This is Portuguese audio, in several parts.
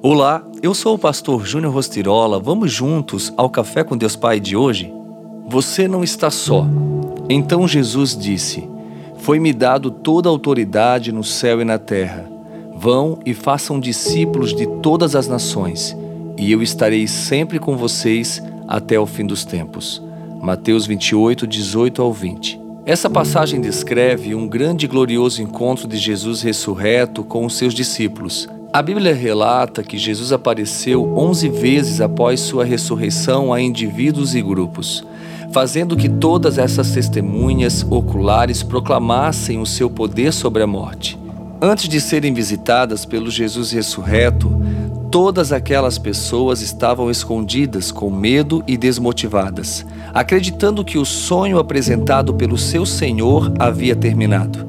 Olá, eu sou o pastor Júnior Rostirola. Vamos juntos ao Café com Deus Pai de hoje? Você não está só. Então Jesus disse: Foi-me dado toda a autoridade no céu e na terra. Vão e façam discípulos de todas as nações, e eu estarei sempre com vocês até o fim dos tempos. Mateus 28, 18 ao 20. Essa passagem descreve um grande e glorioso encontro de Jesus ressurreto com os seus discípulos. A Bíblia relata que Jesus apareceu 11 vezes após sua ressurreição a indivíduos e grupos, fazendo que todas essas testemunhas oculares proclamassem o seu poder sobre a morte. Antes de serem visitadas pelo Jesus ressurreto, todas aquelas pessoas estavam escondidas com medo e desmotivadas, acreditando que o sonho apresentado pelo seu Senhor havia terminado.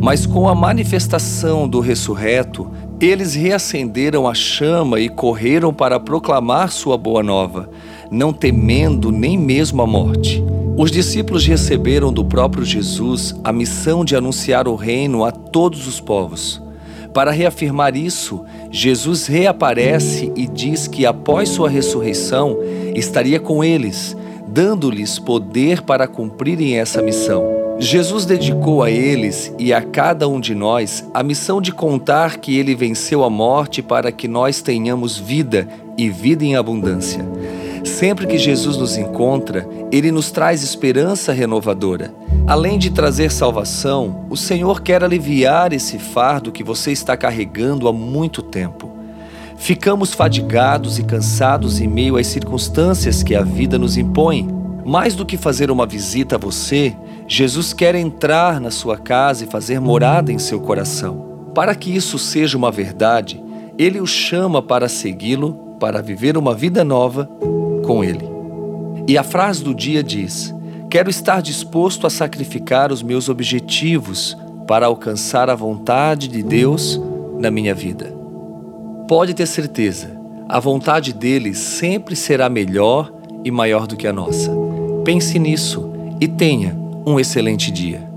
Mas com a manifestação do ressurreto, eles reacenderam a chama e correram para proclamar sua boa nova, não temendo nem mesmo a morte. Os discípulos receberam do próprio Jesus a missão de anunciar o reino a todos os povos. Para reafirmar isso, Jesus reaparece e diz que após sua ressurreição estaria com eles, dando-lhes poder para cumprirem essa missão. Jesus dedicou a eles e a cada um de nós a missão de contar que ele venceu a morte para que nós tenhamos vida e vida em abundância. Sempre que Jesus nos encontra, ele nos traz esperança renovadora. Além de trazer salvação, o Senhor quer aliviar esse fardo que você está carregando há muito tempo. Ficamos fadigados e cansados em meio às circunstâncias que a vida nos impõe. Mais do que fazer uma visita a você, Jesus quer entrar na sua casa e fazer morada em seu coração. Para que isso seja uma verdade, ele o chama para segui-lo, para viver uma vida nova com ele. E a frase do dia diz: Quero estar disposto a sacrificar os meus objetivos para alcançar a vontade de Deus na minha vida. Pode ter certeza, a vontade dele sempre será melhor e maior do que a nossa. Pense nisso e tenha um excelente dia.